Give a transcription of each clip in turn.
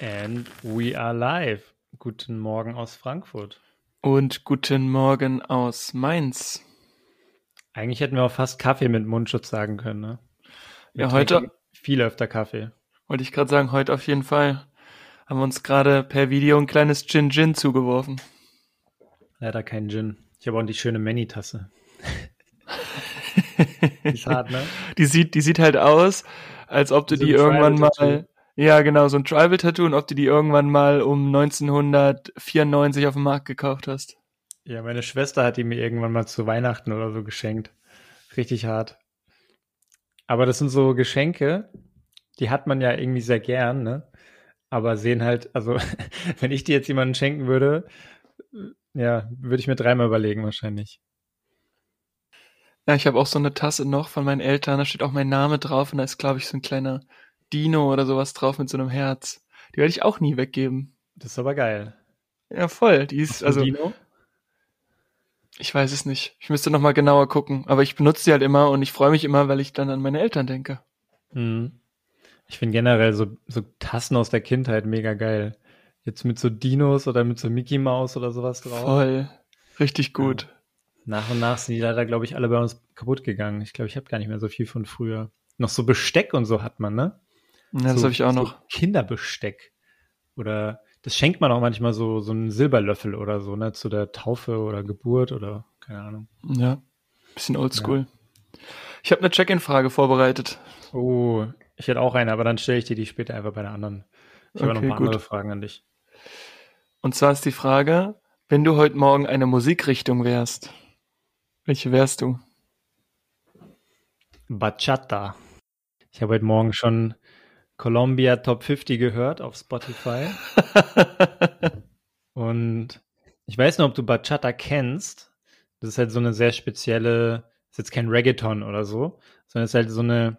And we are live. Guten Morgen aus Frankfurt. Und guten Morgen aus Mainz. Eigentlich hätten wir auch fast Kaffee mit Mundschutz sagen können, ne? Wir ja, heute viel öfter Kaffee. Wollte ich gerade sagen, heute auf jeden Fall. Haben wir uns gerade per Video ein kleines Gin Gin zugeworfen. Leider kein Gin. Ich habe auch die schöne Manny-Tasse. die ist hart, ne? Die sieht, die sieht halt aus, als ob du die irgendwann mal ja, genau, so ein Tribal-Tattoo und ob du die irgendwann mal um 1994 auf dem Markt gekauft hast. Ja, meine Schwester hat die mir irgendwann mal zu Weihnachten oder so geschenkt. Richtig hart. Aber das sind so Geschenke, die hat man ja irgendwie sehr gern, ne? Aber sehen halt, also wenn ich die jetzt jemandem schenken würde, ja, würde ich mir dreimal überlegen wahrscheinlich. Ja, ich habe auch so eine Tasse noch von meinen Eltern, da steht auch mein Name drauf und da ist, glaube ich, so ein kleiner Dino oder sowas drauf mit so einem Herz. Die werde ich auch nie weggeben. Das ist aber geil. Ja, voll. Die ist, also. Dino? Ich weiß es nicht. Ich müsste nochmal genauer gucken. Aber ich benutze sie halt immer und ich freue mich immer, weil ich dann an meine Eltern denke. Hm. Ich finde generell so, so Tassen aus der Kindheit mega geil. Jetzt mit so Dinos oder mit so Mickey Mouse oder sowas drauf. Voll. Richtig gut. Ja. Nach und nach sind die leider, glaube ich, alle bei uns kaputt gegangen. Ich glaube, ich habe gar nicht mehr so viel von früher. Noch so Besteck und so hat man, ne? Ja, das so, habe ich auch noch. So Kinderbesteck. Oder das schenkt man auch manchmal so, so einen Silberlöffel oder so, ne, zu der Taufe oder Geburt oder keine Ahnung. Ja, bisschen oldschool. Ja. Ich habe eine Check-in-Frage vorbereitet. Oh, ich hätte auch eine, aber dann stelle ich dir die später einfach bei der anderen. Ich okay, habe noch ein paar andere Fragen an dich. Und zwar ist die Frage, wenn du heute Morgen eine Musikrichtung wärst, welche wärst du? Bachata. Ich habe heute Morgen schon Columbia Top 50 gehört auf Spotify. und ich weiß nur, ob du Bachata kennst. Das ist halt so eine sehr spezielle, ist jetzt kein Reggaeton oder so, sondern es ist halt so eine,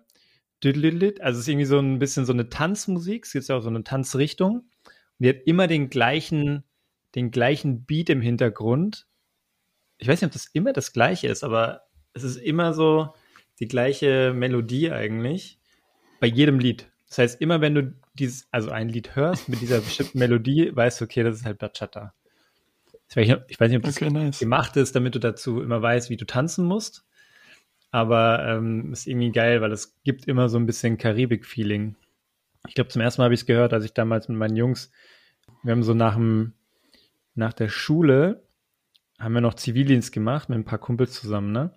also es ist irgendwie so ein bisschen so eine Tanzmusik. Es gibt ja auch so eine Tanzrichtung. Und die hat immer den gleichen, den gleichen Beat im Hintergrund. Ich weiß nicht, ob das immer das gleiche ist, aber es ist immer so die gleiche Melodie eigentlich bei jedem Lied. Das heißt, immer wenn du dieses, also ein Lied hörst mit dieser bestimmten Melodie, weißt du, okay, das ist halt Bachata. Ich weiß nicht, ob das okay, nice. gemacht ist, damit du dazu immer weißt, wie du tanzen musst. Aber ähm, ist irgendwie geil, weil es gibt immer so ein bisschen Karibik-Feeling. Ich glaube, zum ersten Mal habe ich es gehört, als ich damals mit meinen Jungs, wir haben so nach, dem, nach der Schule, haben wir noch Zivildienst gemacht mit ein paar Kumpels zusammen, ne?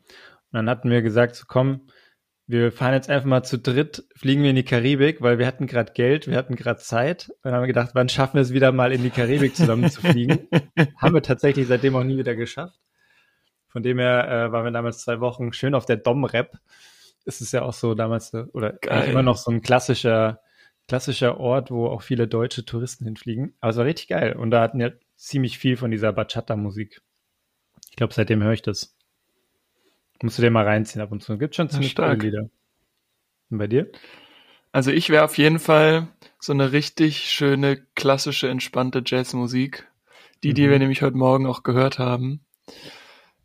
Und dann hatten wir gesagt, so komm, wir fahren jetzt einfach mal zu dritt, fliegen wir in die Karibik, weil wir hatten gerade Geld, wir hatten gerade Zeit. Und haben wir gedacht, wann schaffen wir es wieder mal in die Karibik zusammen zu fliegen? haben wir tatsächlich seitdem auch nie wieder geschafft. Von dem her äh, waren wir damals zwei Wochen schön auf der Dom-Rap. Es ist ja auch so damals, äh, oder immer noch so ein klassischer, klassischer Ort, wo auch viele deutsche Touristen hinfliegen. Aber es war richtig geil. Und da hatten ja ziemlich viel von dieser Bachata-Musik. Ich glaube, seitdem höre ich das. Musst du dir mal reinziehen ab und zu. Gibt schon ziemlich tolle Lieder. Und bei dir? Also ich wäre auf jeden Fall so eine richtig schöne, klassische, entspannte Jazzmusik. Die, die mhm. wir nämlich heute Morgen auch gehört haben.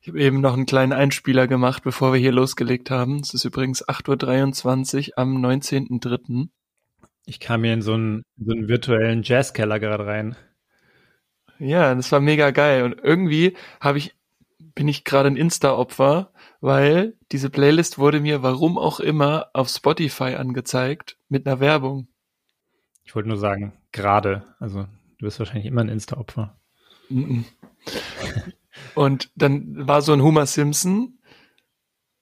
Ich habe eben noch einen kleinen Einspieler gemacht, bevor wir hier losgelegt haben. Es ist übrigens 8.23 Uhr am 19.03. Ich kam hier in so einen, so einen virtuellen Jazzkeller gerade rein. Ja, das war mega geil. Und irgendwie habe ich, bin ich gerade ein Insta-Opfer weil diese Playlist wurde mir, warum auch immer, auf Spotify angezeigt mit einer Werbung. Ich wollte nur sagen, gerade. Also du bist wahrscheinlich immer ein Insta-Opfer. und dann war so ein Homer Simpson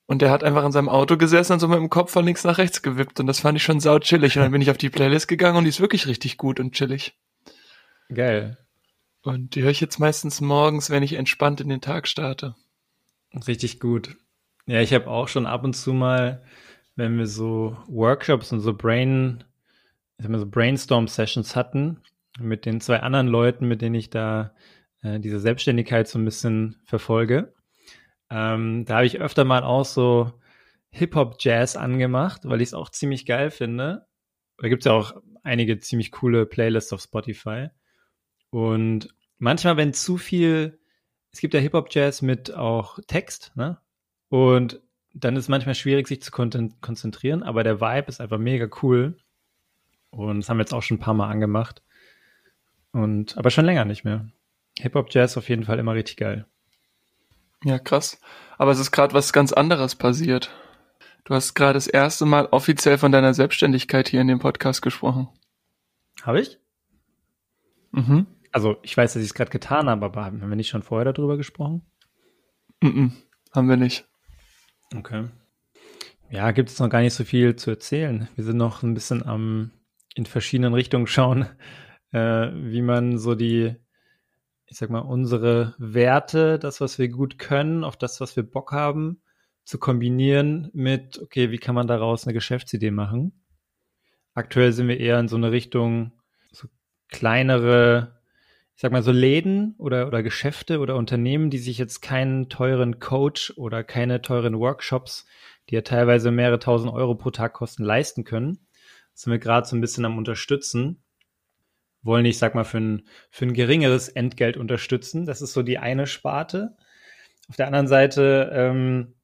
und der hat einfach in seinem Auto gesessen und so mit dem Kopf von links nach rechts gewippt und das fand ich schon sau chillig. Und dann bin ich auf die Playlist gegangen und die ist wirklich richtig gut und chillig. Geil. Und die höre ich jetzt meistens morgens, wenn ich entspannt in den Tag starte. Richtig gut. Ja, ich habe auch schon ab und zu mal, wenn wir so Workshops und so Brain, ich sag mal so Brainstorm-Sessions hatten, mit den zwei anderen Leuten, mit denen ich da äh, diese Selbstständigkeit so ein bisschen verfolge. Ähm, da habe ich öfter mal auch so Hip-Hop-Jazz angemacht, weil ich es auch ziemlich geil finde. Da gibt es ja auch einige ziemlich coole Playlists auf Spotify. Und manchmal, wenn zu viel, es gibt ja Hip-Hop-Jazz mit auch Text, ne? Und dann ist es manchmal schwierig, sich zu konzentrieren, aber der Vibe ist einfach mega cool. Und das haben wir jetzt auch schon ein paar Mal angemacht. Und, aber schon länger nicht mehr. Hip-Hop-Jazz auf jeden Fall immer richtig geil. Ja, krass. Aber es ist gerade was ganz anderes passiert. Du hast gerade das erste Mal offiziell von deiner Selbstständigkeit hier in dem Podcast gesprochen. Habe ich? Mhm. Also ich weiß, dass ich es gerade getan habe, aber haben wir nicht schon vorher darüber gesprochen? Mhm, haben wir nicht. Okay. Ja, gibt es noch gar nicht so viel zu erzählen. Wir sind noch ein bisschen am in verschiedenen Richtungen schauen, äh, wie man so die, ich sag mal, unsere Werte, das, was wir gut können, auf das, was wir Bock haben, zu kombinieren mit, okay, wie kann man daraus eine Geschäftsidee machen? Aktuell sind wir eher in so eine Richtung, so kleinere, sag mal so Läden oder, oder Geschäfte oder Unternehmen, die sich jetzt keinen teuren Coach oder keine teuren Workshops, die ja teilweise mehrere tausend Euro pro Tag kosten, leisten können. Sind wir gerade so ein bisschen am Unterstützen. Wollen, ich sag mal, für ein, für ein geringeres Entgelt unterstützen. Das ist so die eine Sparte. Auf der anderen Seite, ähm,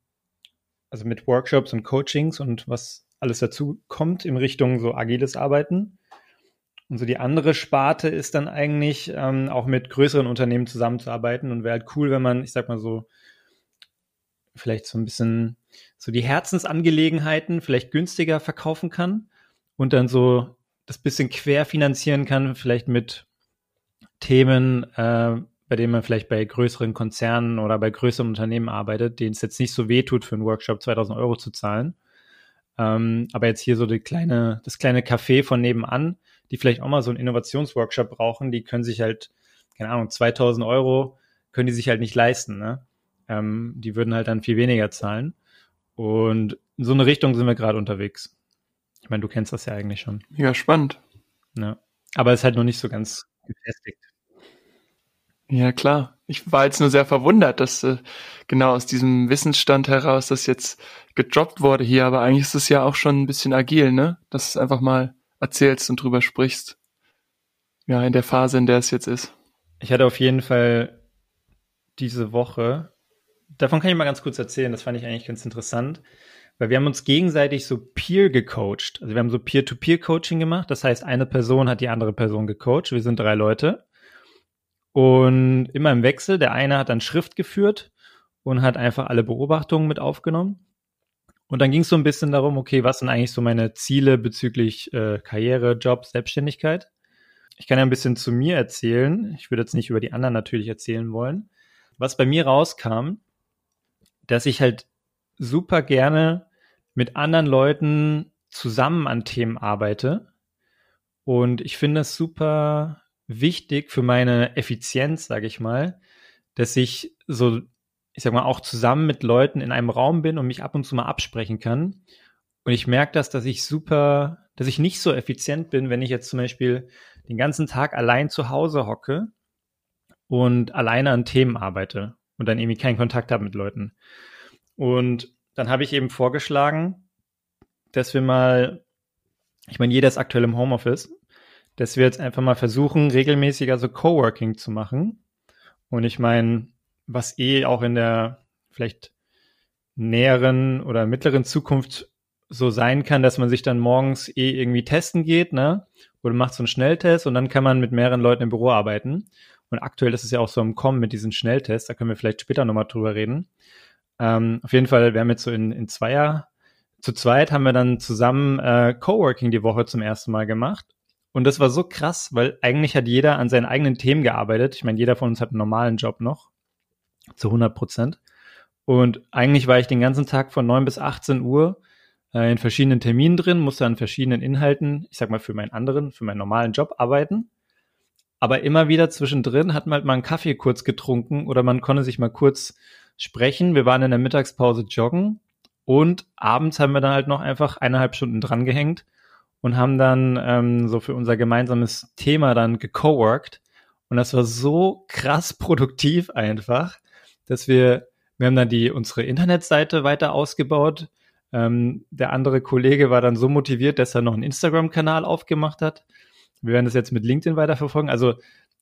also mit Workshops und Coachings und was alles dazu kommt in Richtung so agiles Arbeiten. Und so die andere Sparte ist dann eigentlich ähm, auch mit größeren Unternehmen zusammenzuarbeiten und wäre halt cool, wenn man, ich sag mal so, vielleicht so ein bisschen so die Herzensangelegenheiten vielleicht günstiger verkaufen kann und dann so das bisschen quer finanzieren kann, vielleicht mit Themen, äh, bei denen man vielleicht bei größeren Konzernen oder bei größeren Unternehmen arbeitet, denen es jetzt nicht so weh tut, für einen Workshop 2000 Euro zu zahlen. Ähm, aber jetzt hier so die kleine, das kleine Café von nebenan, die vielleicht auch mal so einen Innovationsworkshop brauchen, die können sich halt, keine Ahnung, 2000 Euro können die sich halt nicht leisten. Ne? Ähm, die würden halt dann viel weniger zahlen. Und in so eine Richtung sind wir gerade unterwegs. Ich meine, du kennst das ja eigentlich schon. Ja, spannend. Ja. Aber es ist halt noch nicht so ganz gefestigt. Ja, klar. Ich war jetzt nur sehr verwundert, dass äh, genau aus diesem Wissensstand heraus das jetzt gedroppt wurde hier, aber eigentlich ist es ja auch schon ein bisschen agil, ne? Dass du einfach mal erzählst und drüber sprichst. Ja, in der Phase, in der es jetzt ist. Ich hatte auf jeden Fall diese Woche, davon kann ich mal ganz kurz erzählen, das fand ich eigentlich ganz interessant, weil wir haben uns gegenseitig so peer gecoacht. Also wir haben so Peer-to-Peer-Coaching gemacht, das heißt, eine Person hat die andere Person gecoacht, wir sind drei Leute und immer im Wechsel, der eine hat dann Schrift geführt und hat einfach alle Beobachtungen mit aufgenommen. Und dann ging es so ein bisschen darum, okay, was sind eigentlich so meine Ziele bezüglich äh, Karriere, Job, Selbstständigkeit? Ich kann ja ein bisschen zu mir erzählen. Ich würde jetzt nicht über die anderen natürlich erzählen wollen. Was bei mir rauskam, dass ich halt super gerne mit anderen Leuten zusammen an Themen arbeite. Und ich finde es super wichtig für meine Effizienz, sage ich mal, dass ich so, ich sag mal, auch zusammen mit Leuten in einem Raum bin und mich ab und zu mal absprechen kann. Und ich merke das, dass ich super, dass ich nicht so effizient bin, wenn ich jetzt zum Beispiel den ganzen Tag allein zu Hause hocke und alleine an Themen arbeite und dann irgendwie keinen Kontakt habe mit Leuten. Und dann habe ich eben vorgeschlagen, dass wir mal, ich meine, jeder ist aktuell im Homeoffice dass wir jetzt einfach mal versuchen, regelmäßiger so Coworking zu machen. Und ich meine, was eh auch in der vielleicht näheren oder mittleren Zukunft so sein kann, dass man sich dann morgens eh irgendwie testen geht, ne? Oder macht so einen Schnelltest und dann kann man mit mehreren Leuten im Büro arbeiten. Und aktuell ist es ja auch so im Kommen mit diesen Schnelltests, da können wir vielleicht später nochmal drüber reden. Ähm, auf jeden Fall, wir haben jetzt so in, in Zweier, zu zweit haben wir dann zusammen äh, Coworking die Woche zum ersten Mal gemacht. Und das war so krass, weil eigentlich hat jeder an seinen eigenen Themen gearbeitet. Ich meine, jeder von uns hat einen normalen Job noch. Zu 100 Prozent. Und eigentlich war ich den ganzen Tag von 9 bis 18 Uhr äh, in verschiedenen Terminen drin, musste an verschiedenen Inhalten, ich sag mal, für meinen anderen, für meinen normalen Job arbeiten. Aber immer wieder zwischendrin hat man halt mal einen Kaffee kurz getrunken oder man konnte sich mal kurz sprechen. Wir waren in der Mittagspause joggen und abends haben wir dann halt noch einfach eineinhalb Stunden dran gehängt und haben dann ähm, so für unser gemeinsames Thema dann gecoworked. Und das war so krass produktiv einfach, dass wir, wir haben dann die, unsere Internetseite weiter ausgebaut. Ähm, der andere Kollege war dann so motiviert, dass er noch einen Instagram-Kanal aufgemacht hat. Wir werden das jetzt mit LinkedIn weiterverfolgen. Also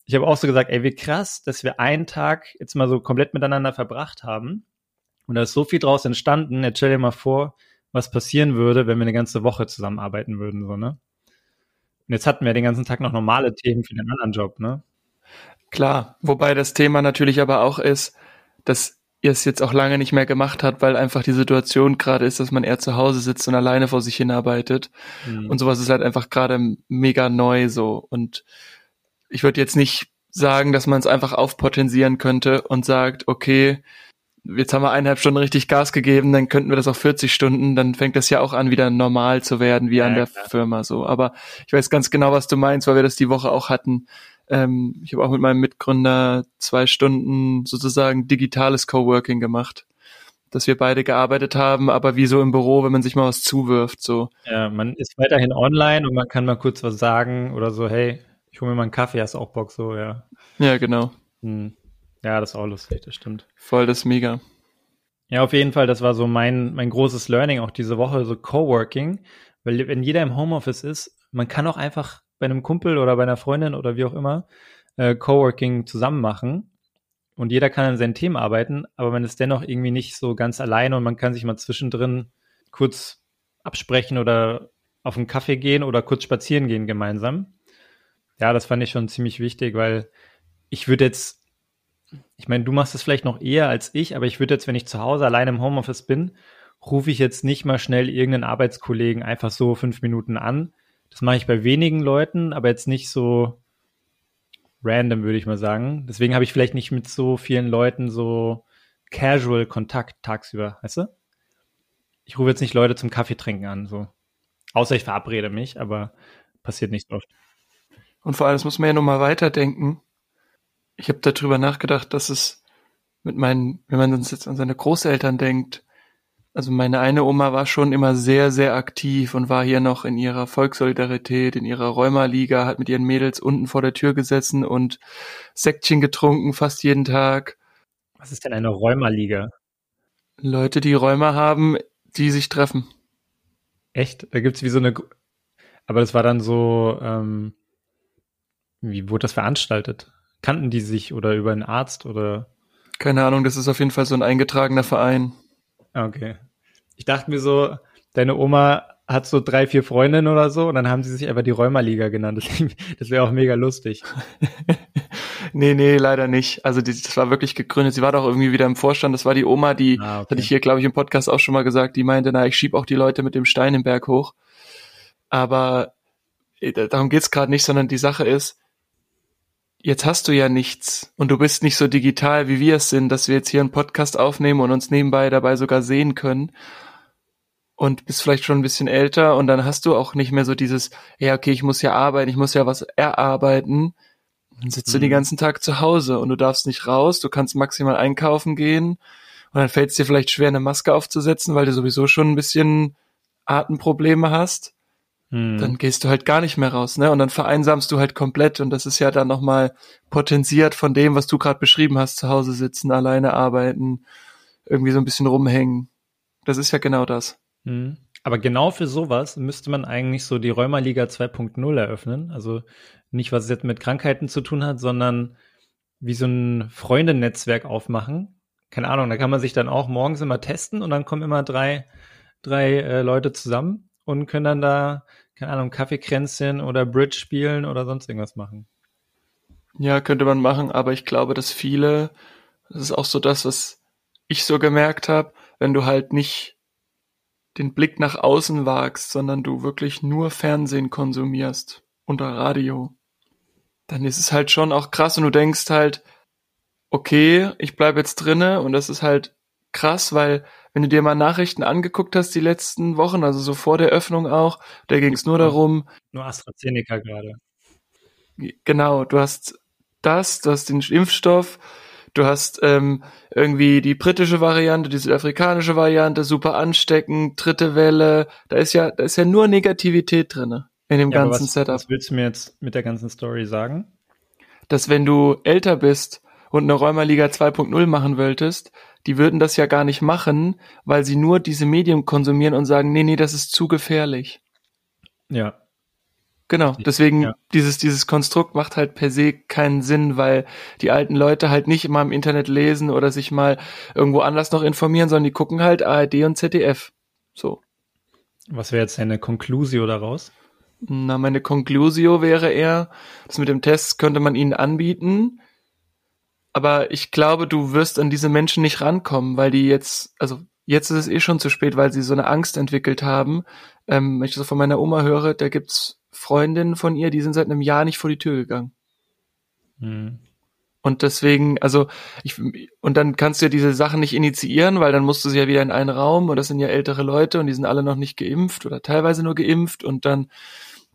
ich habe auch so gesagt, ey, wie krass, dass wir einen Tag jetzt mal so komplett miteinander verbracht haben. Und da ist so viel draus entstanden. Jetzt stell dir mal vor, was passieren würde, wenn wir eine ganze Woche zusammenarbeiten würden, so, ne? Und jetzt hatten wir den ganzen Tag noch normale Themen für den anderen Job, ne? Klar, wobei das Thema natürlich aber auch ist, dass ihr es jetzt auch lange nicht mehr gemacht habt, weil einfach die Situation gerade ist, dass man eher zu Hause sitzt und alleine vor sich hinarbeitet. Mhm. Und sowas ist halt einfach gerade mega neu so. Und ich würde jetzt nicht sagen, dass man es einfach aufpotenzieren könnte und sagt, okay, jetzt haben wir eineinhalb Stunden richtig Gas gegeben, dann könnten wir das auf 40 Stunden, dann fängt das ja auch an, wieder normal zu werden, wie ja, an der klar. Firma so. Aber ich weiß ganz genau, was du meinst, weil wir das die Woche auch hatten. Ähm, ich habe auch mit meinem Mitgründer zwei Stunden sozusagen digitales Coworking gemacht. Dass wir beide gearbeitet haben, aber wie so im Büro, wenn man sich mal was zuwirft, so. Ja, man ist weiterhin online und man kann mal kurz was sagen oder so, hey, ich hole mir mal einen Kaffee, hast du auch Bock, so, ja. Ja, genau. Hm. Ja, das ist auch lustig, das stimmt. Voll das mega. Ja, auf jeden Fall, das war so mein, mein großes Learning auch diese Woche, so Coworking. Weil wenn jeder im Homeoffice ist, man kann auch einfach bei einem Kumpel oder bei einer Freundin oder wie auch immer äh, Coworking zusammen machen. Und jeder kann an seinen Themen arbeiten, aber man ist dennoch irgendwie nicht so ganz alleine und man kann sich mal zwischendrin kurz absprechen oder auf einen Kaffee gehen oder kurz spazieren gehen gemeinsam. Ja, das fand ich schon ziemlich wichtig, weil ich würde jetzt ich meine, du machst es vielleicht noch eher als ich, aber ich würde jetzt, wenn ich zu Hause allein im Homeoffice bin, rufe ich jetzt nicht mal schnell irgendeinen Arbeitskollegen einfach so fünf Minuten an. Das mache ich bei wenigen Leuten, aber jetzt nicht so random, würde ich mal sagen. Deswegen habe ich vielleicht nicht mit so vielen Leuten so casual Kontakt tagsüber, weißt du? Ich rufe jetzt nicht Leute zum Kaffee trinken an, so. Außer ich verabrede mich, aber passiert nicht oft. Und vor allem, das muss man ja nochmal weiterdenken ich habe darüber nachgedacht, dass es mit meinen, wenn man uns jetzt an seine Großeltern denkt, also meine eine Oma war schon immer sehr, sehr aktiv und war hier noch in ihrer Volkssolidarität, in ihrer Rheuma-Liga, hat mit ihren Mädels unten vor der Tür gesessen und Säckchen getrunken fast jeden Tag. Was ist denn eine Rheuma-Liga? Leute, die Rheuma haben, die sich treffen. Echt? Da gibt's wie so eine, aber das war dann so, ähm, wie wurde das veranstaltet? Kannten die sich oder über einen Arzt oder? Keine Ahnung, das ist auf jeden Fall so ein eingetragener Verein. Okay. Ich dachte mir so, deine Oma hat so drei, vier Freundinnen oder so und dann haben sie sich einfach die Rheumaliga genannt. Das, wäre auch mega lustig. nee, nee, leider nicht. Also die, das war wirklich gegründet. Sie war doch irgendwie wieder im Vorstand. Das war die Oma, die, ah, okay. hatte ich hier, glaube ich, im Podcast auch schon mal gesagt, die meinte, na, ich schieb auch die Leute mit dem Stein im Berg hoch. Aber äh, darum geht's gerade nicht, sondern die Sache ist, jetzt hast du ja nichts und du bist nicht so digital, wie wir es sind, dass wir jetzt hier einen Podcast aufnehmen und uns nebenbei dabei sogar sehen können und bist vielleicht schon ein bisschen älter und dann hast du auch nicht mehr so dieses, ja, okay, ich muss ja arbeiten, ich muss ja was erarbeiten. Dann sitzt mhm. du den ganzen Tag zu Hause und du darfst nicht raus, du kannst maximal einkaufen gehen und dann fällt es dir vielleicht schwer, eine Maske aufzusetzen, weil du sowieso schon ein bisschen Atemprobleme hast hm. dann gehst du halt gar nicht mehr raus, ne? Und dann vereinsamst du halt komplett und das ist ja dann nochmal potenziert von dem, was du gerade beschrieben hast, zu Hause sitzen, alleine arbeiten, irgendwie so ein bisschen rumhängen. Das ist ja genau das. Hm. Aber genau für sowas müsste man eigentlich so die Rheumaliga 2.0 eröffnen. Also nicht, was es jetzt mit Krankheiten zu tun hat, sondern wie so ein Freundennetzwerk aufmachen. Keine Ahnung, da kann man sich dann auch morgens immer testen und dann kommen immer drei, drei äh, Leute zusammen und können dann da, keine Ahnung, Kaffeekränzchen oder Bridge spielen oder sonst irgendwas machen. Ja, könnte man machen, aber ich glaube, dass viele, das ist auch so das, was ich so gemerkt habe, wenn du halt nicht den Blick nach außen wagst, sondern du wirklich nur Fernsehen konsumierst unter Radio, dann ist es halt schon auch krass und du denkst halt, okay, ich bleib jetzt drinne und das ist halt krass, weil wenn du dir mal Nachrichten angeguckt hast die letzten Wochen, also so vor der Öffnung auch, da ging es nur darum. Nur AstraZeneca gerade. Genau, du hast das, du hast den Impfstoff, du hast ähm, irgendwie die britische Variante, die südafrikanische Variante, super ansteckend, dritte Welle. Da ist ja, da ist ja nur Negativität drinne in dem ja, ganzen was, Setup. Was willst du mir jetzt mit der ganzen Story sagen? Dass wenn du älter bist und eine Räumerliga 2.0 machen wolltest, die würden das ja gar nicht machen, weil sie nur diese Medien konsumieren und sagen, nee, nee, das ist zu gefährlich. Ja. Genau, deswegen ja. dieses, dieses Konstrukt macht halt per se keinen Sinn, weil die alten Leute halt nicht immer im Internet lesen oder sich mal irgendwo anders noch informieren, sondern die gucken halt ARD und ZDF. So. Was wäre jetzt eine Konklusio daraus? Na, meine Conclusio wäre eher, das mit dem Test könnte man ihnen anbieten, aber ich glaube, du wirst an diese Menschen nicht rankommen, weil die jetzt, also jetzt ist es eh schon zu spät, weil sie so eine Angst entwickelt haben. Ähm, wenn ich das von meiner Oma höre, da gibt's Freundinnen von ihr, die sind seit einem Jahr nicht vor die Tür gegangen. Mhm. Und deswegen, also ich, und dann kannst du ja diese Sachen nicht initiieren, weil dann musst du sie ja wieder in einen Raum und das sind ja ältere Leute und die sind alle noch nicht geimpft oder teilweise nur geimpft und dann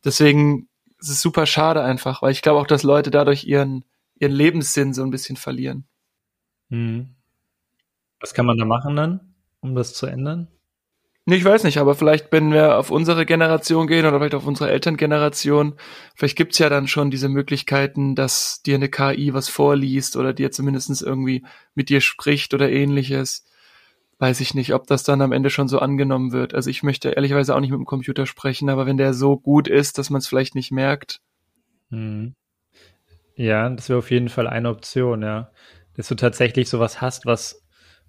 deswegen ist es super schade einfach, weil ich glaube auch, dass Leute dadurch ihren, ihren Lebenssinn so ein bisschen verlieren. Hm. Was kann man da machen dann, um das zu ändern? Ich weiß nicht, aber vielleicht, wenn wir auf unsere Generation gehen oder vielleicht auf unsere Elterngeneration, vielleicht gibt's ja dann schon diese Möglichkeiten, dass dir eine KI was vorliest oder dir zumindest irgendwie mit dir spricht oder ähnliches. Weiß ich nicht, ob das dann am Ende schon so angenommen wird. Also ich möchte ehrlicherweise auch nicht mit dem Computer sprechen, aber wenn der so gut ist, dass man es vielleicht nicht merkt. Hm. Ja, das wäre auf jeden Fall eine Option, ja. Dass du tatsächlich sowas hast, was,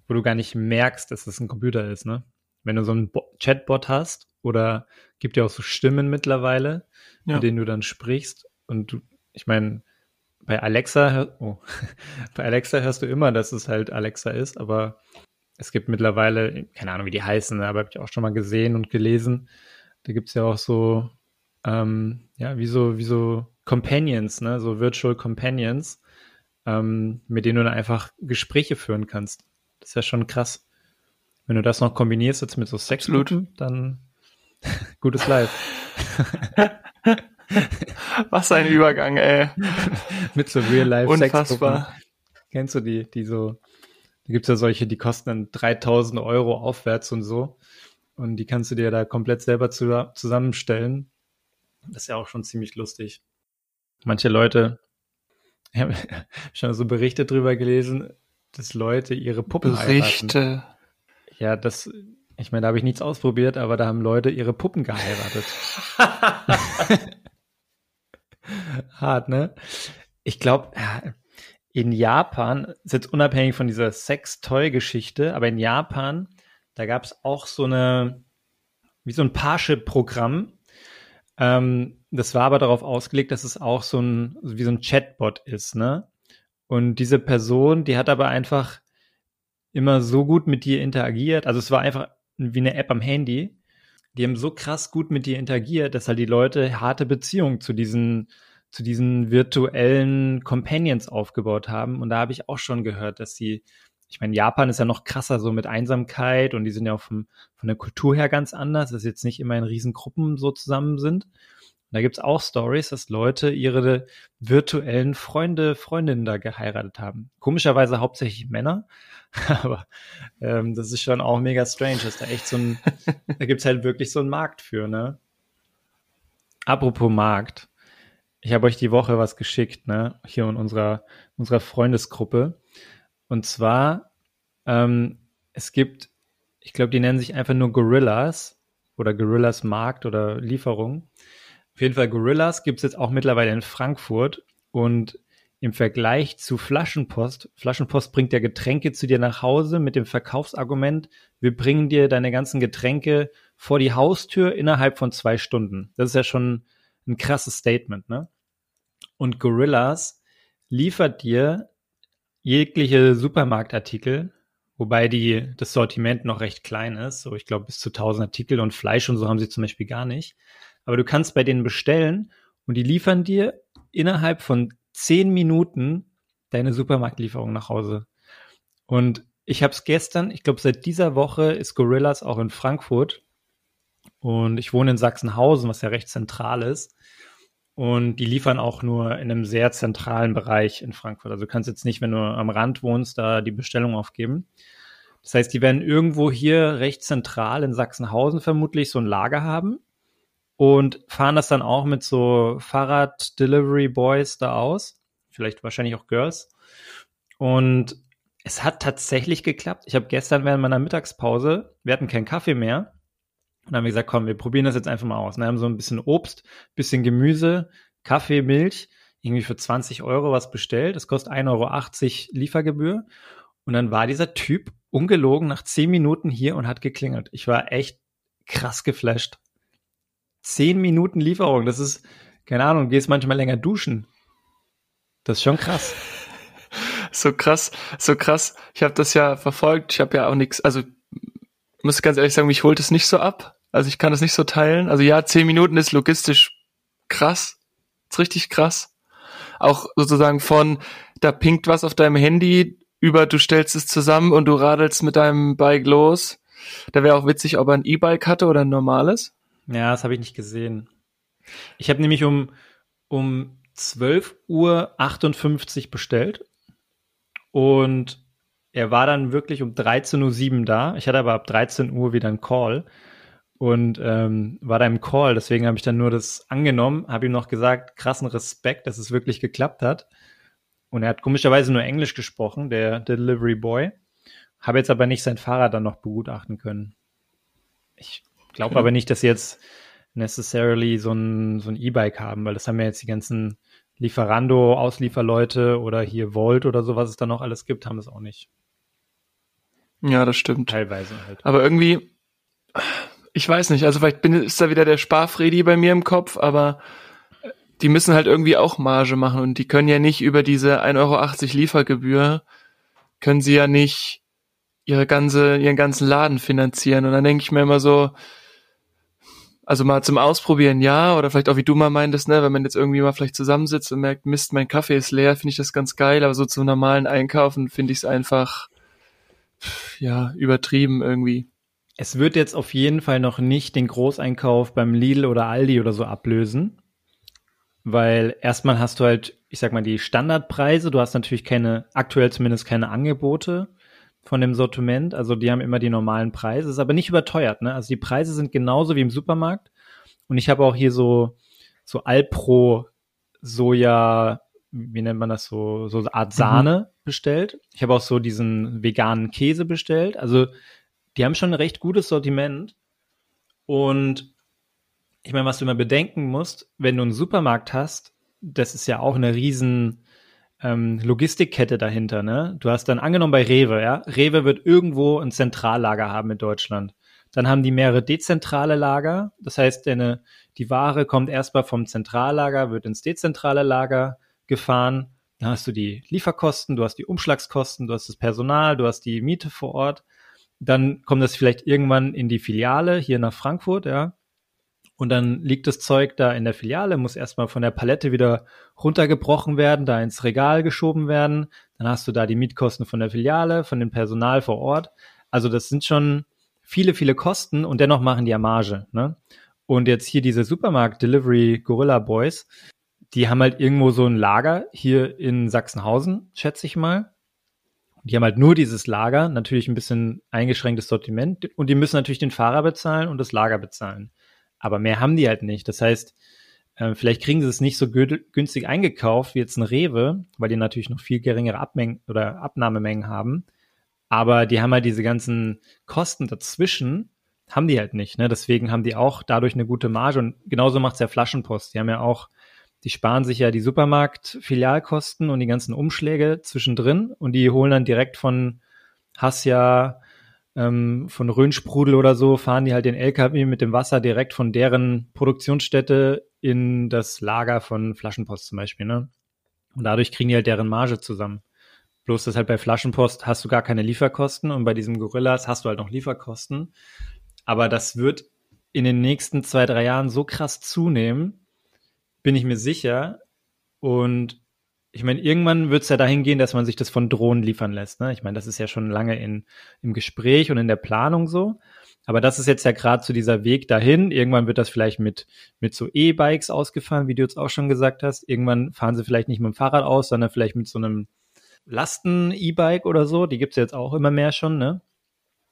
wo du gar nicht merkst, dass es ein Computer ist, ne? Wenn du so einen Bo Chatbot hast oder gibt ja auch so Stimmen mittlerweile, ja. mit denen du dann sprichst und du, ich meine, bei Alexa, oh, bei Alexa hörst du immer, dass es halt Alexa ist, aber es gibt mittlerweile, keine Ahnung, wie die heißen, aber habe ich auch schon mal gesehen und gelesen. Da gibt's ja auch so, ähm, ja, wie so, wie so Companions, ne, so Virtual Companions, ähm, mit denen du dann einfach Gespräche führen kannst. Das ist ja schon krass. Wenn du das noch kombinierst jetzt mit so Sexminuten, dann gutes Live. Was ein Übergang, ey. mit so Real-Life Unfassbar. Kennst du die, die so, da gibt's ja solche, die kosten dann 3000 Euro aufwärts und so. Und die kannst du dir da komplett selber zu, zusammenstellen. Das ist ja auch schon ziemlich lustig. Manche Leute, ich habe schon so Berichte drüber gelesen, dass Leute ihre Puppen Berichte. Heiraten. Ja, das, ich meine, da habe ich nichts ausprobiert, aber da haben Leute ihre Puppen geheiratet. Hart, ne? Ich glaube, in Japan, ist jetzt unabhängig von dieser Sex-Toy-Geschichte, aber in Japan, da gab es auch so eine, wie so ein Parship-Programm. Ähm, das war aber darauf ausgelegt, dass es auch so ein, wie so ein Chatbot ist, ne? Und diese Person, die hat aber einfach immer so gut mit dir interagiert. Also es war einfach wie eine App am Handy. Die haben so krass gut mit dir interagiert, dass halt die Leute harte Beziehungen zu diesen zu diesen virtuellen Companions aufgebaut haben. Und da habe ich auch schon gehört, dass sie, ich meine, Japan ist ja noch krasser so mit Einsamkeit und die sind ja auch vom, von der Kultur her ganz anders, dass jetzt nicht immer in Riesengruppen so zusammen sind. Da gibt's auch Stories, dass Leute ihre virtuellen Freunde, Freundinnen da geheiratet haben. Komischerweise hauptsächlich Männer, Aber ähm, das ist schon auch mega strange, dass da echt so ein, da gibt's halt wirklich so einen Markt für, ne? Apropos Markt. Ich habe euch die Woche was geschickt, ne? Hier in unserer, unserer Freundesgruppe. Und zwar, ähm, es gibt, ich glaube, die nennen sich einfach nur Gorillas oder Gorillas Markt oder Lieferung. Auf jeden Fall Gorillas gibt's jetzt auch mittlerweile in Frankfurt und im Vergleich zu Flaschenpost, Flaschenpost bringt ja Getränke zu dir nach Hause mit dem Verkaufsargument, wir bringen dir deine ganzen Getränke vor die Haustür innerhalb von zwei Stunden. Das ist ja schon ein krasses Statement, ne? Und Gorillas liefert dir jegliche Supermarktartikel, wobei die, das Sortiment noch recht klein ist, so ich glaube bis zu 1000 Artikel und Fleisch und so haben sie zum Beispiel gar nicht. Aber du kannst bei denen bestellen und die liefern dir innerhalb von zehn Minuten deine Supermarktlieferung nach Hause. Und ich habe es gestern, ich glaube seit dieser Woche ist Gorillas auch in Frankfurt und ich wohne in Sachsenhausen, was ja recht zentral ist. Und die liefern auch nur in einem sehr zentralen Bereich in Frankfurt. Also du kannst jetzt nicht, wenn du am Rand wohnst, da die Bestellung aufgeben. Das heißt, die werden irgendwo hier recht zentral in Sachsenhausen vermutlich so ein Lager haben und fahren das dann auch mit so Fahrrad-Delivery-Boys da aus. Vielleicht wahrscheinlich auch Girls. Und es hat tatsächlich geklappt. Ich habe gestern während meiner Mittagspause, wir hatten keinen Kaffee mehr. Und dann haben wir gesagt, komm, wir probieren das jetzt einfach mal aus. Dann haben so ein bisschen Obst, bisschen Gemüse, Kaffee, Milch, irgendwie für 20 Euro was bestellt. Das kostet 1,80 Euro Liefergebühr. Und dann war dieser Typ ungelogen nach 10 Minuten hier und hat geklingelt. Ich war echt krass geflasht. Zehn Minuten Lieferung, das ist, keine Ahnung, gehst manchmal länger duschen. Das ist schon krass. so krass, so krass. Ich habe das ja verfolgt. Ich habe ja auch nichts, also muss ganz ehrlich sagen, mich holt es nicht so ab. Also ich kann das nicht so teilen. Also ja, zehn Minuten ist logistisch krass. Ist richtig krass. Auch sozusagen von, da pinkt was auf deinem Handy, über du stellst es zusammen und du radelst mit deinem Bike los. Da wäre auch witzig, ob er ein E-Bike hatte oder ein normales. Ja, das habe ich nicht gesehen. Ich habe nämlich um, um 12 Uhr 58 bestellt und er war dann wirklich um 13.07 Uhr da. Ich hatte aber ab 13 Uhr wieder einen Call und ähm, war da im Call. Deswegen habe ich dann nur das angenommen, habe ihm noch gesagt, krassen Respekt, dass es wirklich geklappt hat. Und er hat komischerweise nur Englisch gesprochen, der Delivery Boy. Habe jetzt aber nicht sein Fahrrad dann noch begutachten können. Ich glaube aber nicht, dass sie jetzt necessarily so ein, so ein E-Bike haben, weil das haben ja jetzt die ganzen Lieferando, Auslieferleute oder hier Volt oder so, was es da noch alles gibt, haben es auch nicht. Ja, das stimmt. Teilweise halt. Aber irgendwie, ich weiß nicht, also vielleicht bin, ist da wieder der Sparfredi bei mir im Kopf, aber die müssen halt irgendwie auch Marge machen und die können ja nicht über diese 1,80 Euro Liefergebühr, können sie ja nicht ihre ganze, ihren ganzen Laden finanzieren. Und dann denke ich mir immer so, also mal zum Ausprobieren ja, oder vielleicht auch wie du mal meintest, ne, wenn man jetzt irgendwie mal vielleicht zusammensitzt und merkt, Mist, mein Kaffee ist leer, finde ich das ganz geil, aber so zum normalen Einkaufen finde ich es einfach, ja, übertrieben irgendwie. Es wird jetzt auf jeden Fall noch nicht den Großeinkauf beim Lidl oder Aldi oder so ablösen, weil erstmal hast du halt, ich sag mal, die Standardpreise, du hast natürlich keine, aktuell zumindest keine Angebote von dem Sortiment. Also die haben immer die normalen Preise, ist aber nicht überteuert. Ne? Also die Preise sind genauso wie im Supermarkt. Und ich habe auch hier so so Alpro Soja, wie nennt man das so, so eine Art mhm. Sahne mhm. bestellt. Ich habe auch so diesen veganen Käse bestellt. Also die haben schon ein recht gutes Sortiment. Und ich meine, was du immer bedenken musst, wenn du einen Supermarkt hast, das ist ja auch eine riesen ähm, Logistikkette dahinter, ne? Du hast dann angenommen bei Rewe, ja? Rewe wird irgendwo ein Zentrallager haben in Deutschland. Dann haben die mehrere dezentrale Lager. Das heißt, deine, die Ware kommt erstmal vom Zentrallager, wird ins dezentrale Lager gefahren. Dann hast du die Lieferkosten, du hast die Umschlagskosten, du hast das Personal, du hast die Miete vor Ort. Dann kommt das vielleicht irgendwann in die Filiale hier nach Frankfurt, ja. Und dann liegt das Zeug da in der Filiale, muss erstmal von der Palette wieder runtergebrochen werden, da ins Regal geschoben werden. Dann hast du da die Mietkosten von der Filiale, von dem Personal vor Ort. Also das sind schon viele, viele Kosten und dennoch machen die ja Marge. Ne? Und jetzt hier diese Supermarkt-Delivery Gorilla Boys, die haben halt irgendwo so ein Lager hier in Sachsenhausen, schätze ich mal. Die haben halt nur dieses Lager, natürlich ein bisschen eingeschränktes Sortiment und die müssen natürlich den Fahrer bezahlen und das Lager bezahlen. Aber mehr haben die halt nicht. Das heißt, äh, vielleicht kriegen sie es nicht so günstig eingekauft wie jetzt ein Rewe, weil die natürlich noch viel geringere Abmengen oder Abnahmemengen haben. Aber die haben halt diese ganzen Kosten dazwischen, haben die halt nicht. Ne? Deswegen haben die auch dadurch eine gute Marge. Und genauso macht es ja Flaschenpost. Die haben ja auch, die sparen sich ja die Supermarkt-Filialkosten und die ganzen Umschläge zwischendrin und die holen dann direkt von Hassia, ähm, von Rhönsprudel oder so, fahren die halt den LKW mit dem Wasser direkt von deren Produktionsstätte in das Lager von Flaschenpost zum Beispiel, ne? Und dadurch kriegen die halt deren Marge zusammen. Bloß das halt bei Flaschenpost hast du gar keine Lieferkosten und bei diesem Gorillas hast du halt noch Lieferkosten. Aber das wird in den nächsten zwei, drei Jahren so krass zunehmen, bin ich mir sicher. Und ich meine, irgendwann wird es ja dahin gehen, dass man sich das von Drohnen liefern lässt. Ne? Ich meine, das ist ja schon lange in, im Gespräch und in der Planung so. Aber das ist jetzt ja gerade zu dieser Weg dahin. Irgendwann wird das vielleicht mit, mit so E-Bikes ausgefahren, wie du jetzt auch schon gesagt hast. Irgendwann fahren sie vielleicht nicht mit dem Fahrrad aus, sondern vielleicht mit so einem Lasten-E-Bike oder so. Die gibt's jetzt auch immer mehr schon, ne?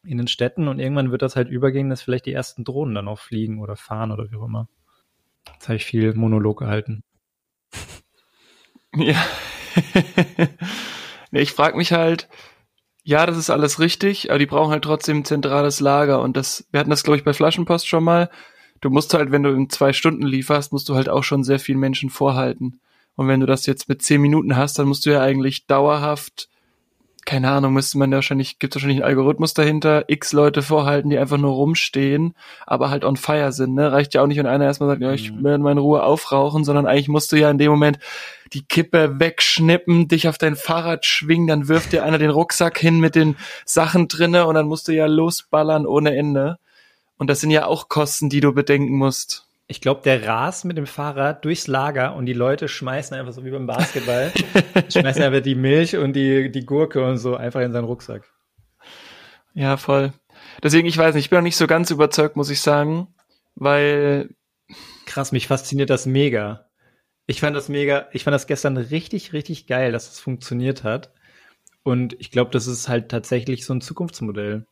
In den Städten. Und irgendwann wird das halt übergehen, dass vielleicht die ersten Drohnen dann auch fliegen oder fahren oder wie auch immer. Jetzt habe ich viel Monolog gehalten. Ja. ich frage mich halt, ja, das ist alles richtig, aber die brauchen halt trotzdem ein zentrales Lager und das, wir hatten das glaube ich bei Flaschenpost schon mal. Du musst halt, wenn du in zwei Stunden lieferst, musst du halt auch schon sehr vielen Menschen vorhalten. Und wenn du das jetzt mit zehn Minuten hast, dann musst du ja eigentlich dauerhaft keine Ahnung, müsste man da wahrscheinlich, gibt wahrscheinlich einen Algorithmus dahinter, x Leute vorhalten, die einfach nur rumstehen, aber halt on fire sind, ne? Reicht ja auch nicht, wenn einer erstmal sagt, ja, ich mhm. will in meiner Ruhe aufrauchen, sondern eigentlich musst du ja in dem Moment die Kippe wegschnippen, dich auf dein Fahrrad schwingen, dann wirft dir einer den Rucksack hin mit den Sachen drinne und dann musst du ja losballern ohne Ende. Und das sind ja auch Kosten, die du bedenken musst. Ich glaube, der rast mit dem Fahrrad durchs Lager und die Leute schmeißen einfach so wie beim Basketball, schmeißen einfach die Milch und die, die Gurke und so einfach in seinen Rucksack. Ja, voll. Deswegen, ich weiß nicht, ich bin noch nicht so ganz überzeugt, muss ich sagen, weil. Krass, mich fasziniert das mega. Ich fand das mega, ich fand das gestern richtig, richtig geil, dass es das funktioniert hat. Und ich glaube, das ist halt tatsächlich so ein Zukunftsmodell.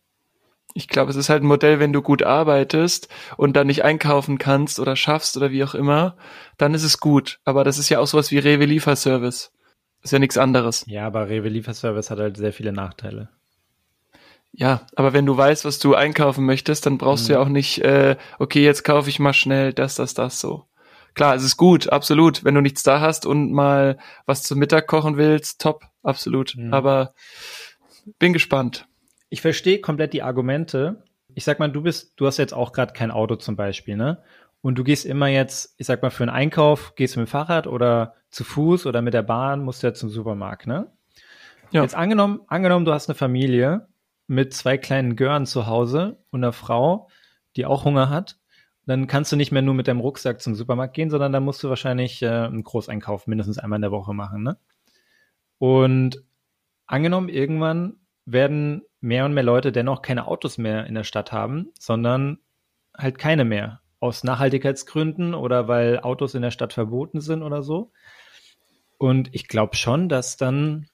Ich glaube, es ist halt ein Modell, wenn du gut arbeitest und dann nicht einkaufen kannst oder schaffst oder wie auch immer, dann ist es gut. Aber das ist ja auch sowas wie Rewe Lieferservice. Ist ja nichts anderes. Ja, aber Rewe Lieferservice hat halt sehr viele Nachteile. Ja, aber wenn du weißt, was du einkaufen möchtest, dann brauchst mhm. du ja mhm. auch nicht, äh, okay, jetzt kaufe ich mal schnell das, das, das so. Klar, es ist gut, absolut. Wenn du nichts da hast und mal was zum Mittag kochen willst, top, absolut. Mhm. Aber bin gespannt ich verstehe komplett die Argumente. Ich sag mal, du bist, du hast jetzt auch gerade kein Auto zum Beispiel, ne? Und du gehst immer jetzt, ich sag mal, für einen Einkauf, gehst du mit dem Fahrrad oder zu Fuß oder mit der Bahn, musst du ja zum Supermarkt, ne? Ja. Jetzt angenommen, angenommen, du hast eine Familie mit zwei kleinen Gören zu Hause und einer Frau, die auch Hunger hat, dann kannst du nicht mehr nur mit deinem Rucksack zum Supermarkt gehen, sondern dann musst du wahrscheinlich äh, einen Großeinkauf mindestens einmal in der Woche machen, ne? Und angenommen, irgendwann werden mehr und mehr Leute dennoch keine Autos mehr in der Stadt haben, sondern halt keine mehr. Aus Nachhaltigkeitsgründen oder weil Autos in der Stadt verboten sind oder so. Und ich glaube schon, dass dann